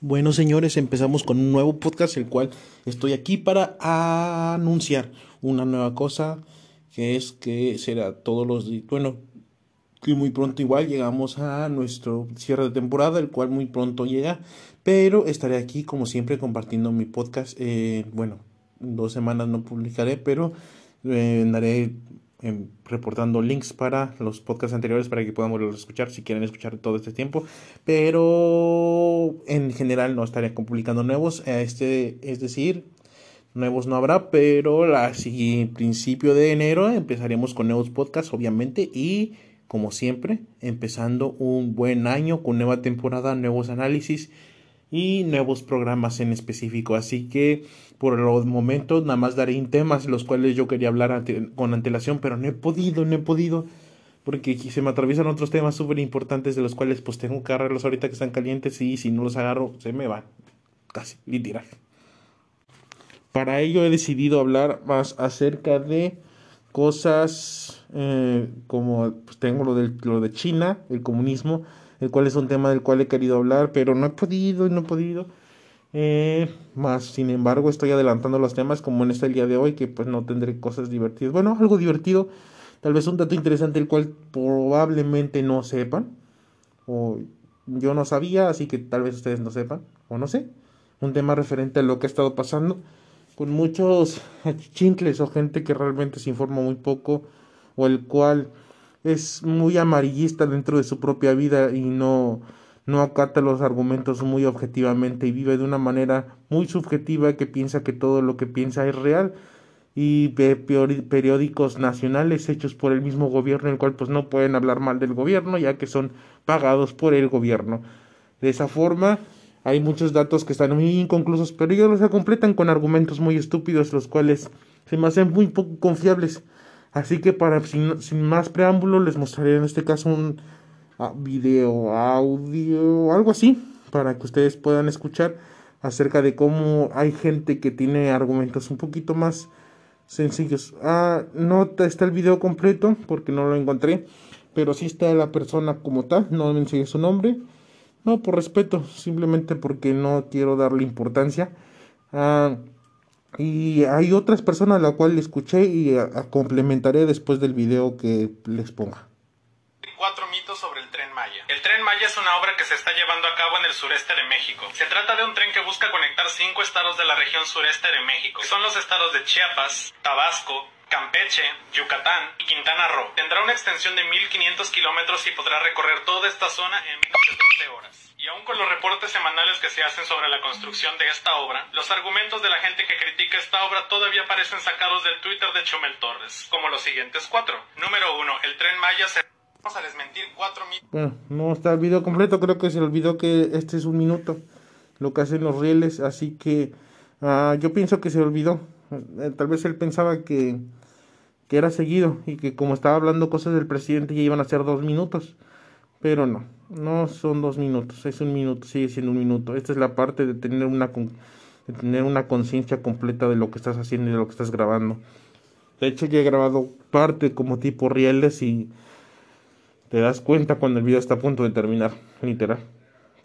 Bueno, señores, empezamos con un nuevo podcast, el cual estoy aquí para anunciar una nueva cosa, que es que será todos los días, bueno, que muy pronto igual llegamos a nuestro cierre de temporada, el cual muy pronto llega, pero estaré aquí como siempre compartiendo mi podcast. Eh, bueno, dos semanas no publicaré, pero eh, andaré Em, reportando links para los podcasts anteriores para que puedan volver a escuchar si quieren escuchar todo este tiempo. Pero en general no estaré publicando nuevos. Este, es decir, nuevos no habrá, pero a principio de enero empezaremos con nuevos podcasts, obviamente. Y como siempre, empezando un buen año con nueva temporada, nuevos análisis y nuevos programas en específico. Así que por los momentos nada más daré temas los cuales yo quería hablar con antelación, pero no he podido, no he podido. Porque se me atraviesan otros temas súper importantes de los cuales pues tengo que agarrarlos ahorita que están calientes y si no los agarro se me van. Casi, literal. Para ello he decidido hablar más acerca de cosas eh, como pues tengo lo, del, lo de China, el comunismo, el cual es un tema del cual he querido hablar, pero no he podido, no he podido. Eh, más, sin embargo, estoy adelantando los temas como en este día de hoy, que pues no tendré cosas divertidas. Bueno, algo divertido, tal vez un dato interesante el cual probablemente no sepan, o yo no sabía, así que tal vez ustedes no sepan, o no sé. Un tema referente a lo que ha estado pasando con muchos chincles o gente que realmente se informa muy poco, o el cual es muy amarillista dentro de su propia vida y no, no acata los argumentos muy objetivamente y vive de una manera muy subjetiva que piensa que todo lo que piensa es real y ve periódicos nacionales hechos por el mismo gobierno, el cual pues no pueden hablar mal del gobierno ya que son pagados por el gobierno. De esa forma hay muchos datos que están muy inconclusos, pero ellos los completan con argumentos muy estúpidos, los cuales se me hacen muy poco confiables. Así que para sin, más preámbulo les mostraré en este caso un ah, video, audio, algo así, para que ustedes puedan escuchar acerca de cómo hay gente que tiene argumentos un poquito más sencillos. Ah, no está el video completo porque no lo encontré, pero sí está la persona como tal, no me enseñé su nombre. No, por respeto, simplemente porque no quiero darle importancia. Ah, y hay otras personas a la cual escuché y complementaré después del video que les ponga. Cuatro mitos sobre el tren Maya. El tren Maya es una obra que se está llevando a cabo en el sureste de México. Se trata de un tren que busca conectar cinco estados de la región sureste de México. Son los estados de Chiapas, Tabasco, Campeche, Yucatán y Quintana Roo. Tendrá una extensión de 1500 kilómetros y podrá recorrer toda esta zona en menos de 12 horas. Y aún con los reportes semanales que se hacen sobre la construcción de esta obra, los argumentos de la gente que critica esta obra todavía parecen sacados del Twitter de Chumel Torres, como los siguientes cuatro. Número uno, el tren Maya se... Vamos a desmentir cuatro Bueno, no está el video completo, creo que se olvidó que este es un minuto, lo que hacen los rieles, así que uh, yo pienso que se olvidó. Eh, tal vez él pensaba que, que era seguido y que como estaba hablando cosas del presidente ya iban a ser dos minutos, pero no. No son dos minutos, es un minuto, sigue siendo un minuto. Esta es la parte de tener una, de tener una conciencia completa de lo que estás haciendo y de lo que estás grabando. De hecho, ya he grabado parte como tipo rieles y te das cuenta cuando el video está a punto de terminar, literal.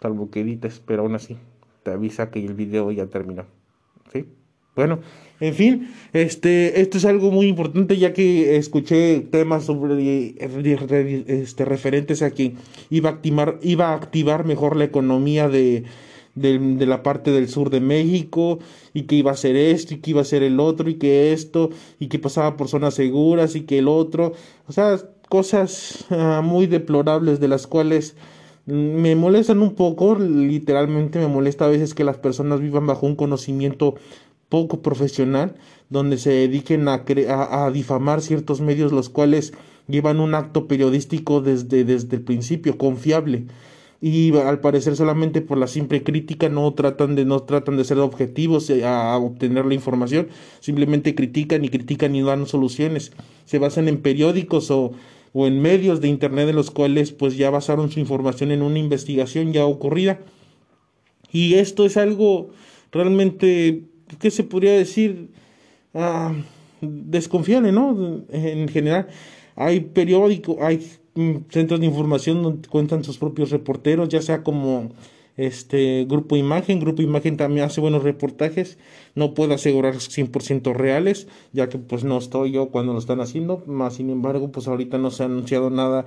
Salvo que edites, pero aún así te avisa que el video ya terminó. ¿Sí? Bueno, en fin, este, esto es algo muy importante ya que escuché temas sobre este, referentes a que iba a activar, iba a activar mejor la economía de, de, de, la parte del sur de México y que iba a ser esto y que iba a ser el otro y que esto y que pasaba por zonas seguras y que el otro, o sea, cosas uh, muy deplorables de las cuales me molestan un poco, literalmente me molesta a veces que las personas vivan bajo un conocimiento poco profesional, donde se dediquen a, a, difamar ciertos medios los cuales llevan un acto periodístico desde, desde el principio, confiable. Y al parecer solamente por la simple crítica no tratan de, no tratan de ser objetivos eh, a, obtener la información, simplemente critican y critican y dan soluciones. Se basan en periódicos o, o en medios de internet de los cuales pues ya basaron su información en una investigación ya ocurrida. Y esto es algo realmente ¿qué se podría decir? Ah, desconfiable, ¿no? En general, hay periódicos, hay mm, centros de información donde cuentan sus propios reporteros, ya sea como este Grupo Imagen. Grupo Imagen también hace buenos reportajes. No puedo asegurar 100% reales, ya que pues no estoy yo cuando lo están haciendo. Más sin embargo, pues ahorita no se ha anunciado nada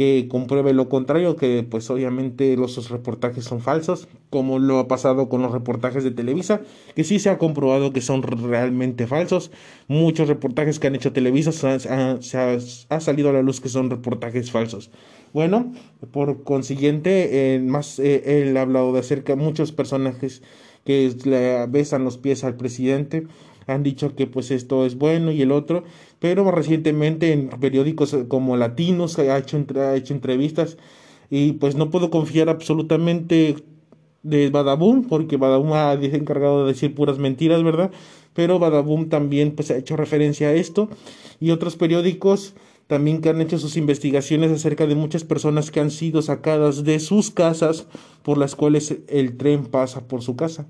que compruebe lo contrario, que pues obviamente los reportajes son falsos, como lo ha pasado con los reportajes de Televisa, que sí se ha comprobado que son realmente falsos. Muchos reportajes que han hecho Televisa se ha, salido a la luz que son reportajes falsos. Bueno, por consiguiente, más eh, él ha hablado de acerca de muchos personajes que besan los pies al presidente han dicho que pues esto es bueno y el otro, pero recientemente en periódicos como Latinos ha hecho, ha hecho entrevistas y pues no puedo confiar absolutamente de Badaboom, porque Badaboom ha encargado de decir puras mentiras, ¿verdad? Pero Badaboom también pues ha hecho referencia a esto y otros periódicos también que han hecho sus investigaciones acerca de muchas personas que han sido sacadas de sus casas por las cuales el tren pasa por su casa.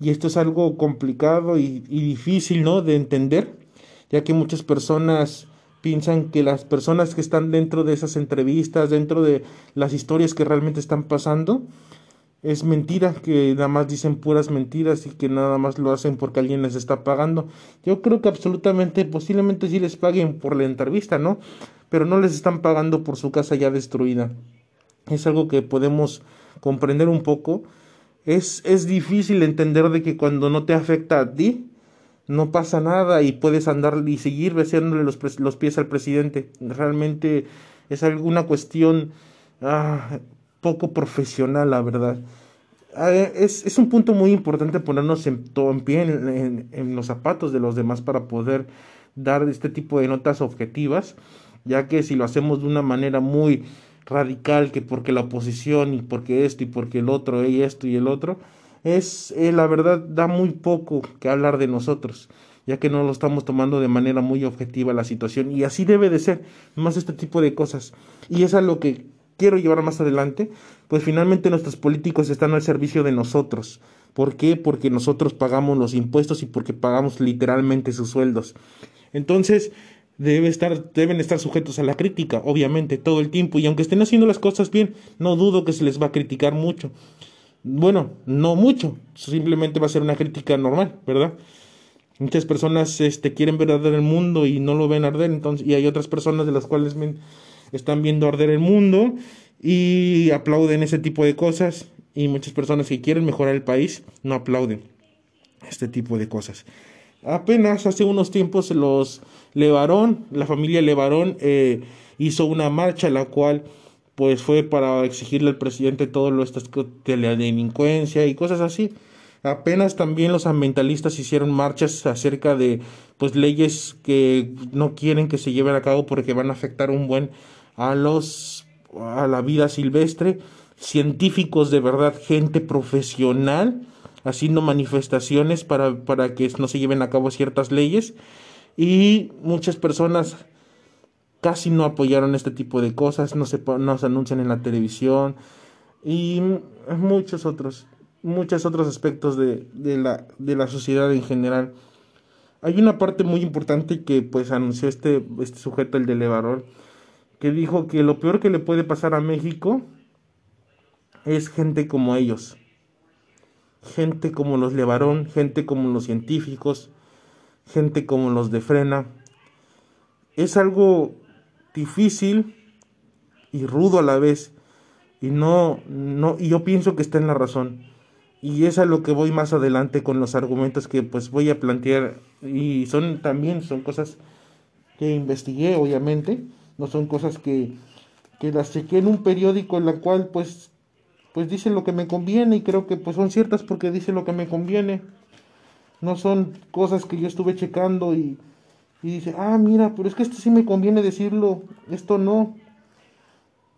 Y esto es algo complicado y, difícil, ¿no? De entender, ya que muchas personas piensan que las personas que están dentro de esas entrevistas, dentro de las historias que realmente están pasando, es mentira, que nada más dicen puras mentiras y que nada más lo hacen porque alguien les está pagando. Yo creo que absolutamente, posiblemente sí les paguen por la entrevista, ¿no? Pero no les están pagando por su casa ya destruida. Es algo que podemos comprender un poco es, es difícil entender de que cuando no te afecta a ti, no pasa nada y puedes andar y seguir besándole los, los pies al presidente. Realmente es alguna cuestión ah, poco profesional, la verdad. Ah, es, es, un punto muy importante ponernos en, en pie en, en, los zapatos de los demás para poder dar este tipo de notas objetivas, ya que si lo hacemos de una manera muy radical que porque la oposición y porque esto y porque el otro y esto y el otro, es eh, la verdad da muy poco que hablar de nosotros, ya que no lo estamos tomando de manera muy objetiva la situación y así debe de ser más este tipo de cosas. Y es a lo que quiero llevar más adelante, pues finalmente nuestros políticos están al servicio de nosotros. ¿Por qué? Porque nosotros pagamos los impuestos y porque pagamos literalmente sus sueldos. Entonces, debe estar, deben estar sujetos a la crítica, obviamente, todo el tiempo. Y aunque estén haciendo las cosas bien, no dudo que se les va a criticar mucho. Bueno, no mucho, simplemente va a ser una crítica normal, ¿verdad? Muchas personas este, quieren ver arder el mundo y no lo ven arder, entonces, y hay otras personas de las cuales están viendo arder el mundo y aplauden ese tipo de cosas. Y muchas personas que quieren mejorar el país no aplauden este tipo de cosas. Apenas hace unos tiempos los Levarón, la familia Levarón eh, hizo una marcha la cual pues fue para exigirle al presidente todo lo de la delincuencia y cosas así. Apenas también los ambientalistas hicieron marchas acerca de pues leyes que no quieren que se lleven a cabo porque van a afectar un buen a los a la vida silvestre, científicos de verdad, gente profesional haciendo manifestaciones para, para que no se lleven a cabo ciertas leyes y muchas personas casi no apoyaron este tipo de cosas, no se, no se anuncian en la televisión y muchos otros, muchos otros aspectos de, de, la, de la sociedad en general. Hay una parte muy importante que pues anunció este, este sujeto, el de Levarón, que dijo que lo peor que le puede pasar a México es gente como ellos gente como los Levarón, gente como los científicos, gente como los de Frena. Es algo difícil y rudo a la vez. Y no, no, y yo pienso que está en la razón. Y es a lo que voy más adelante con los argumentos que pues voy a plantear. Y son también, son cosas que investigué, obviamente. No son cosas que, que las chequé en un periódico en la cual pues pues dice lo que me conviene y creo que pues son ciertas porque dice lo que me conviene. No son cosas que yo estuve checando y, y dice, ah, mira, pero es que esto sí me conviene decirlo, esto no.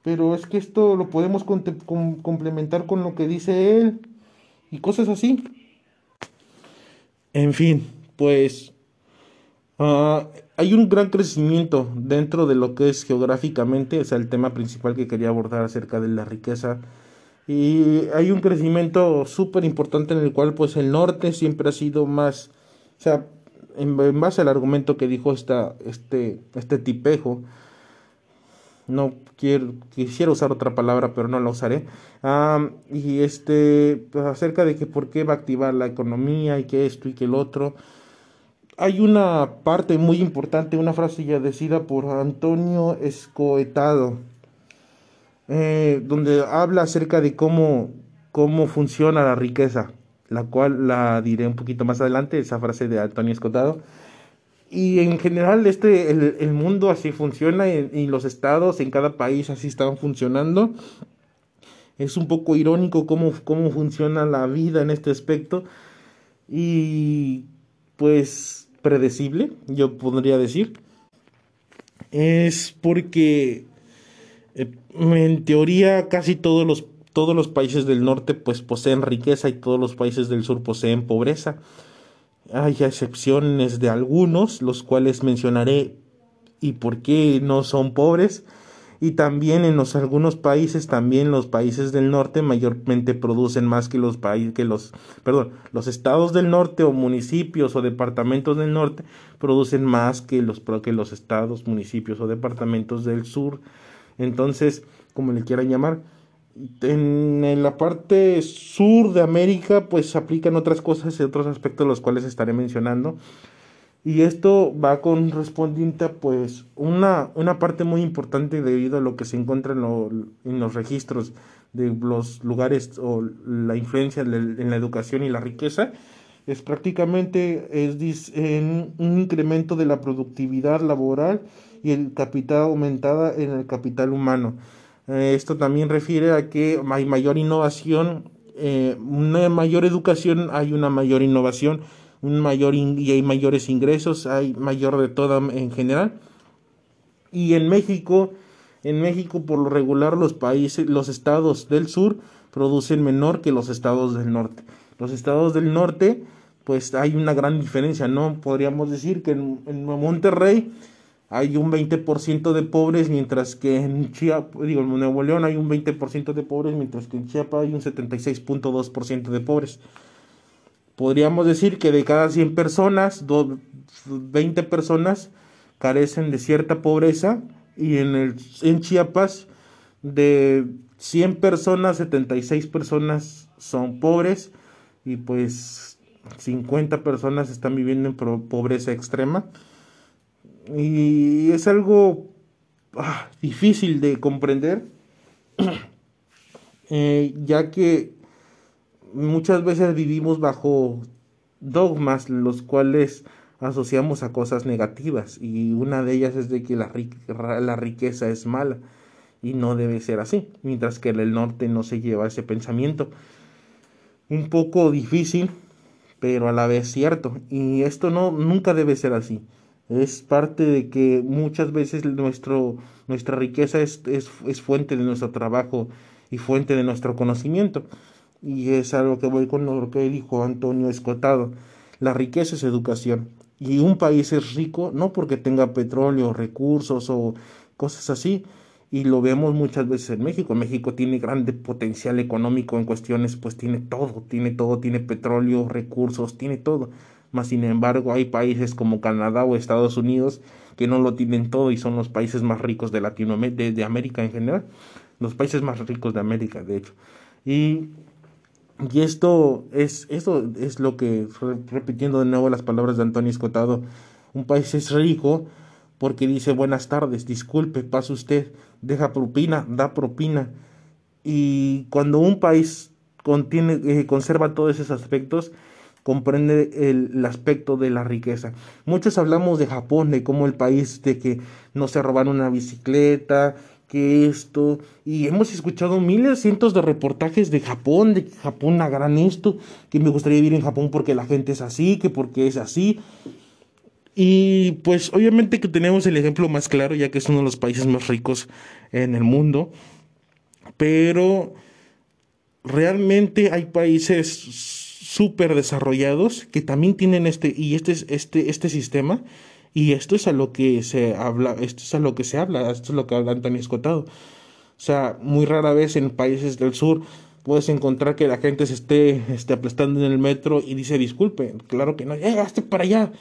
Pero es que esto lo podemos complementar con lo que dice él y cosas así. En fin, pues ah, hay un gran crecimiento dentro de lo que es geográficamente, o sea, el tema principal que quería abordar acerca de la riqueza y hay un crecimiento súper importante en el cual pues el norte siempre ha sido más, o sea, en, base al argumento que dijo esta, este, este tipejo, no quiero, quisiera usar otra palabra, pero no la usaré. y este, pues, acerca de que por qué va a activar la economía y que esto y que el otro. Hay una parte muy importante, una frase ya decida por Antonio Escoetado, eh, donde habla acerca de cómo, cómo funciona la riqueza, la cual la diré un poquito más adelante, esa frase de Antonio Escoetado y en general este, el, mundo así funciona y, los estados en cada país así están funcionando. Es un poco irónico cómo, cómo funciona la vida en este aspecto y pues predecible, yo podría decir. Es porque eh, en teoría casi todos los, todos los países del norte pues poseen riqueza y todos los países del sur poseen pobreza. Hay excepciones de algunos, los cuales mencionaré y por qué no son pobres. Y también en los, algunos países, también los países del norte mayormente producen más que los países, que los, perdón, los estados del norte o municipios o departamentos del norte producen más que los, que los estados, municipios o departamentos del sur. Entonces, como le quieran llamar, en la parte sur de América, pues aplican otras cosas y otros aspectos los cuales estaré mencionando. Y esto va correspondiente a pues una, una parte muy importante debido a lo que se encuentra en, en los registros de los lugares o la influencia en la educación y la riqueza es prácticamente es en un incremento de la productividad laboral y el capital aumentada en el capital humano. Eh, esto también refiere a que hay mayor innovación, eh, una mayor educación, hay una mayor innovación, un mayor y hay mayores ingresos, hay mayor de todo en general. Y en México, en México por lo regular los países, los estados del sur producen menor que los estados del norte. Los estados del norte, pues hay una gran diferencia, ¿no? Podríamos decir que en Monterrey hay un 20% de pobres, mientras que en Chiapas, digo, en Nuevo León hay un 20% de pobres, mientras que en Chiapas hay un 76.2% de pobres. Podríamos decir que de cada 100 personas, 20 personas carecen de cierta pobreza y en, el, en Chiapas de 100 personas, 76 personas son pobres y pues 50 personas están viviendo en pobreza extrema y es algo ah, difícil de comprender, eh, ya que muchas veces vivimos bajo dogmas los cuales asociamos a cosas negativas y una de ellas es de que la, la riqueza es mala y no debe ser así, mientras que en el norte no se lleva ese pensamiento. Un poco difícil, pero a la vez cierto, y esto no nunca debe ser así es parte de que muchas veces nuestro, nuestra riqueza es, es, fuente de nuestro trabajo y fuente de nuestro conocimiento. Y es algo que voy con lo que dijo Antonio Escotado. La riqueza es educación. Y un país es rico no porque tenga petróleo, recursos o cosas así. Y lo vemos muchas veces en México. México tiene grande potencial económico en cuestiones, pues tiene todo, tiene todo, tiene petróleo, recursos, tiene todo más sin embargo hay países como Canadá o Estados Unidos que no lo tienen todo y son los países más ricos de Latinoamérica, de, América en general, los países más ricos de América, de hecho. Y, y esto es, esto es lo que, repitiendo de nuevo las palabras de Antonio Escotado, un país es rico porque dice buenas tardes, disculpe, pasa usted, deja propina, da propina. Y cuando un país contiene, eh, conserva todos esos aspectos, comprende el, aspecto de la riqueza. Muchos hablamos de Japón, de cómo el país de que no se robaron una bicicleta, que esto, y hemos escuchado miles, cientos de reportajes de Japón, de que Japón gran esto, que me gustaría vivir en Japón porque la gente es así, que porque es así. Y pues obviamente que tenemos el ejemplo más claro, ya que es uno de los países más ricos en el mundo, pero realmente hay países súper desarrollados que también tienen este y este este este sistema y esto es a lo que se habla esto es a lo que se habla esto es lo que habla Antonio Escotado o sea muy rara vez en países del sur puedes encontrar que la gente se esté, esté aplastando en el metro y dice disculpe claro que no llegaste para allá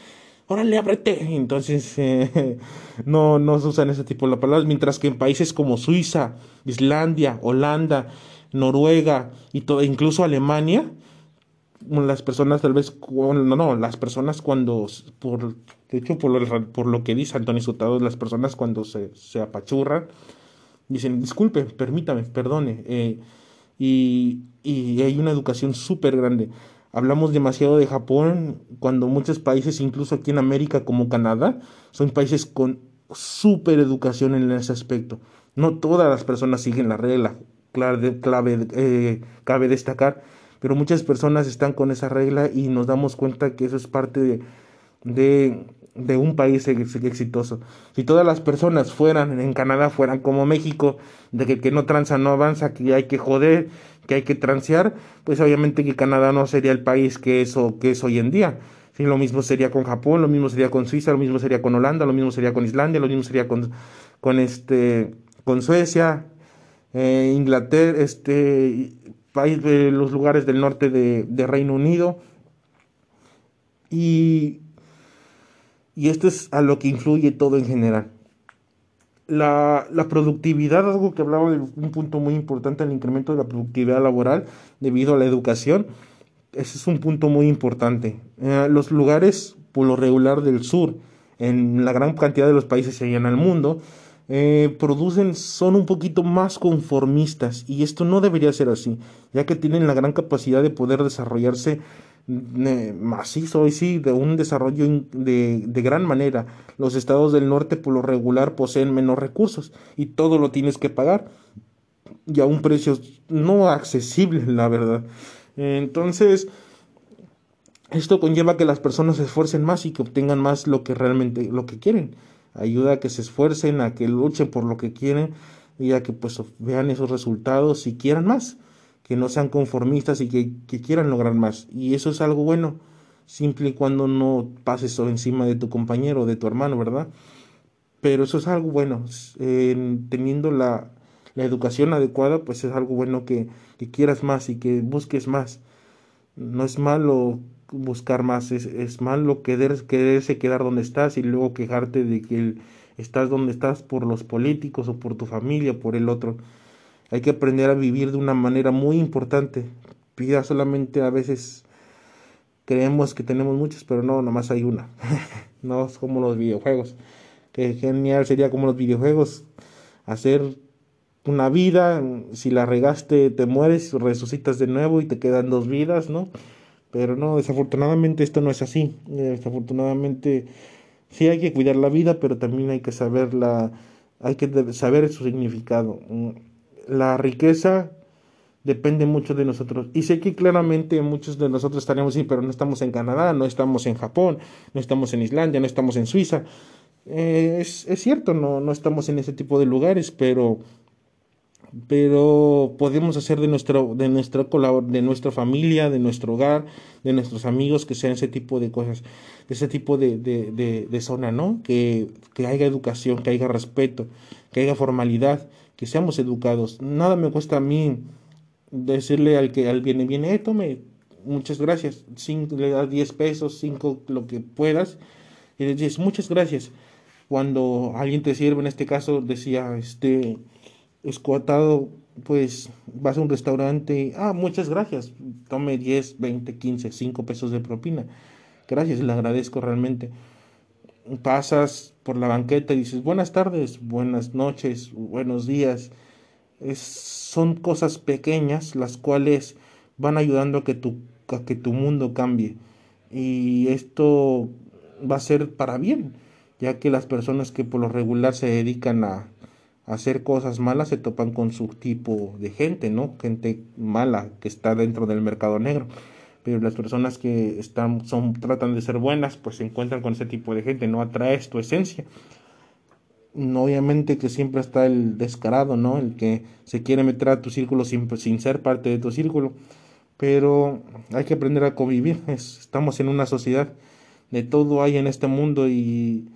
órale, ábrete. Entonces, eh, no, no se usan ese tipo de palabras, mientras que en países como Suiza, Islandia, Holanda, Noruega y todo, incluso Alemania, las personas tal vez, no, no, las personas cuando, por, de hecho, por lo, por lo que dice Antonio Sutado, las personas cuando se, se apachurran, dicen, disculpe, permítame, perdone, eh, y, y hay una educación súper grande. Hablamos demasiado de Japón cuando muchos países, incluso aquí en América como Canadá, son países con súper educación en ese aspecto. No todas las personas siguen la regla, clave, clave eh, cabe destacar, pero muchas personas están con esa regla y nos damos cuenta que eso es parte de, de, de un país exitoso. Si todas las personas fueran en Canadá, fueran como México, de que que no tranza no avanza, que hay que joder, que hay que transear, pues obviamente que Canadá no sería el país que es, que es hoy en día. Lo mismo sería con Japón, lo mismo sería con Suiza, lo mismo sería con Holanda, lo mismo sería con Islandia, lo mismo sería con, con, este, con Suecia, eh, Inglaterra, este, país de los lugares del norte de, Reino Unido. Y, y esto es a lo que influye todo en general la, la, productividad, algo que hablaba de un punto muy importante, el incremento de la productividad laboral debido a la educación. Ese es un punto muy importante. Eh, los lugares, por lo regular del sur, en la gran cantidad de los países allá en el mundo, eh, producen, son un poquito más conformistas y esto no debería ser así, ya que tienen la gran capacidad de poder desarrollarse macizo y sí, de un desarrollo de, de, gran manera. Los estados del norte por lo regular poseen menos recursos y todo lo tienes que pagar y a un precio no accesible, la verdad. Entonces, esto conlleva que las personas se esfuercen más y que obtengan más lo que realmente lo que quieren. Ayuda a que se esfuercen, a que luchen por lo que quieren y a que pues vean esos resultados y quieran más que no sean conformistas y que, quieran lograr más. Y eso es algo bueno, simple y cuando no pases encima de tu compañero o de tu hermano, ¿verdad? Pero eso es algo bueno. teniendo la, educación adecuada, pues es algo bueno que, quieras más y que busques más. No es malo buscar más, es, es malo querer, quererse quedar donde estás y luego quejarte de que estás donde estás por los políticos o por tu familia, o por el otro. Hay que aprender a vivir de una manera muy importante. Pida solamente a veces creemos que tenemos muchas, pero no, nomás hay una. no es como los videojuegos. Que genial sería como los videojuegos. Hacer una vida, si la regaste te mueres, resucitas de nuevo y te quedan dos vidas, ¿no? Pero no, desafortunadamente esto no es así. Desafortunadamente sí hay que cuidar la vida, pero también hay que saberla, hay que saber su significado la riqueza depende mucho de nosotros. Y sé que claramente muchos de nosotros estaremos sí, pero no estamos en Canadá, no estamos en Japón, no estamos en Islandia, no estamos en Suiza. Eh, es, es, cierto, no, no estamos en ese tipo de lugares, pero, pero podemos hacer de, nuestro, de, nuestra, de nuestra familia, de nuestro hogar, de nuestros amigos, que sean ese tipo de cosas, ese tipo de, de, de, zona, ¿no? Que, que haya educación, que haya respeto, que haya formalidad que seamos educados. Nada me cuesta a mí decirle al que al viene, viene, eh, tome, muchas gracias. Cinco, le das 10 pesos, 5, lo que puedas, y le dices, muchas gracias. Cuando alguien te sirve, en este caso decía, este, escuatado, pues vas a un restaurante, ah, muchas gracias, tome 10, 20, 15, 5 pesos de propina. Gracias, le agradezco realmente pasas por la banqueta y dices buenas tardes, buenas noches, buenos días. Es, son cosas pequeñas las cuales van ayudando a que tu, a que tu mundo cambie. Y esto va a ser para bien, ya que las personas que por lo regular se dedican a, a hacer cosas malas se topan con su tipo de gente, ¿no? Gente mala que está dentro del mercado negro pero las personas que están, son, tratan de ser buenas, pues se encuentran con ese tipo de gente, no atraes tu esencia. Obviamente que siempre está el descarado, ¿no? El que se quiere meter a tu círculo sin, sin ser parte de tu círculo, pero hay que aprender a convivir, estamos en una sociedad, de todo hay en este mundo y,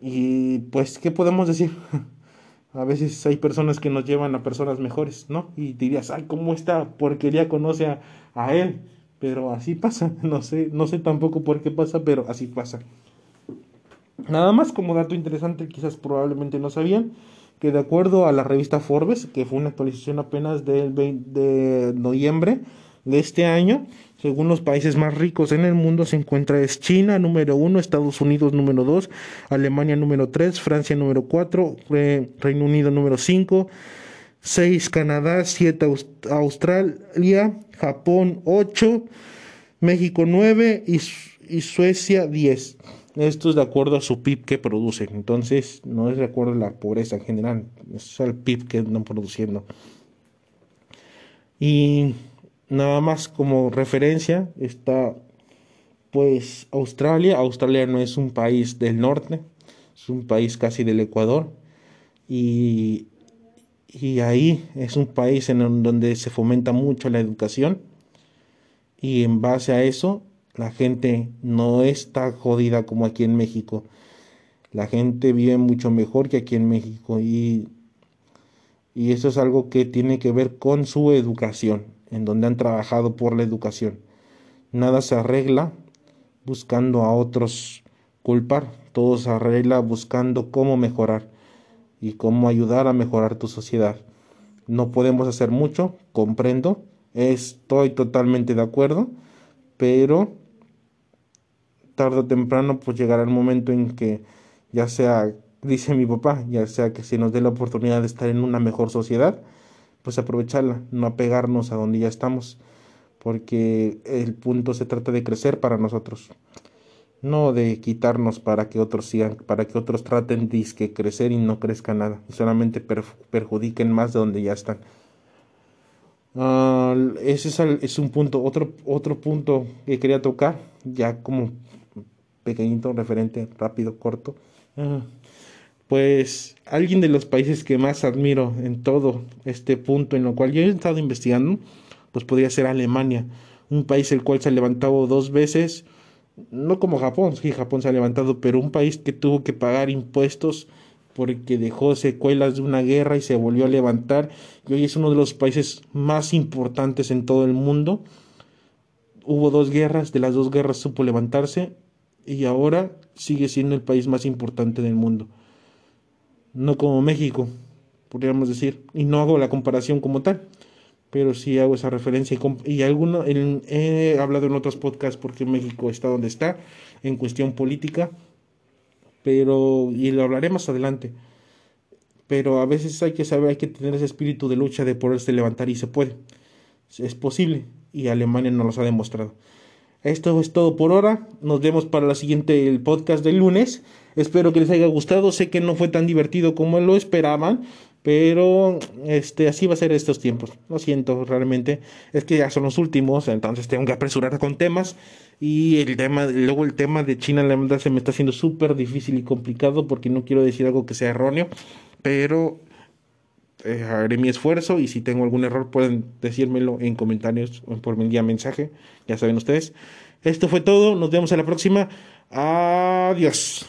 y pues, ¿qué podemos decir? A veces hay personas que nos llevan a personas mejores, ¿no? Y dirías, ay, ¿cómo esta porquería conoce a, a él? Pero así pasa, no sé, no sé tampoco por qué pasa, pero así pasa. Nada más como dato interesante, quizás probablemente no sabían, que de acuerdo a la revista Forbes, que fue una actualización apenas del 20 de noviembre de este año, según los países más ricos en el mundo se encuentra China número uno, Estados Unidos número dos, Alemania número tres, Francia número cuatro, Reino Unido número cinco, seis Canadá, siete Australia, Japón ocho, México nueve y, Suecia diez. Esto es de acuerdo a su PIB que producen. Entonces, no es de acuerdo a la pobreza en general, es el PIB que están produciendo. Y nada más como referencia está pues Australia. Australia no es un país del norte, es un país casi del Ecuador. Y, y ahí es un país en donde se fomenta mucho la educación. Y en base a eso, la gente no está jodida como aquí en México. La gente vive mucho mejor que aquí en México. Y, y eso es algo que tiene que ver con su educación en donde han trabajado por la educación. Nada se arregla buscando a otros culpar, todo se arregla buscando cómo mejorar y cómo ayudar a mejorar tu sociedad. No podemos hacer mucho, comprendo, estoy totalmente de acuerdo, pero tarde o temprano pues llegará el momento en que ya sea, dice mi papá, ya sea que se nos dé la oportunidad de estar en una mejor sociedad, pues aprovecharla, no apegarnos a donde ya estamos, porque el punto se trata de crecer para nosotros, no de quitarnos para que otros sigan, para que otros traten de crecer y no crezca nada, y solamente perjudiquen más de donde ya están. Ah, ese es, un punto, otro, otro punto que quería tocar, ya como pequeñito, referente, rápido, corto. Ah, pues alguien de los países que más admiro en todo este punto en lo cual yo he estado investigando, pues podría ser Alemania, un país el cual se ha levantado dos veces, no como Japón, sí, Japón se ha levantado, pero un país que tuvo que pagar impuestos porque dejó secuelas de una guerra y se volvió a levantar, y hoy es uno de los países más importantes en todo el mundo. Hubo dos guerras, de las dos guerras supo levantarse y ahora sigue siendo el país más importante del mundo no como México, podríamos decir, y no hago la comparación como tal, pero sí hago esa referencia y, y alguno, he hablado en otros podcasts porque México está donde está en cuestión política, pero, y lo hablaré más adelante, pero a veces hay que saber, hay que tener ese espíritu de lucha de poderse levantar y se puede, es posible y Alemania nos lo ha demostrado. Esto es todo por ahora. Nos vemos para la siguiente el podcast del lunes. Espero que les haya gustado. Sé que no fue tan divertido como lo esperaban, pero este así va a ser estos tiempos. Lo siento realmente. Es que ya son los últimos, entonces tengo que apresurar con temas y el tema luego el tema de China la verdad se me está haciendo súper difícil y complicado porque no quiero decir algo que sea erróneo, pero eh, haré mi esfuerzo y si tengo algún error pueden decírmelo en comentarios o por mi día mensaje, ya saben ustedes. Esto fue todo, nos vemos a la próxima. Adiós.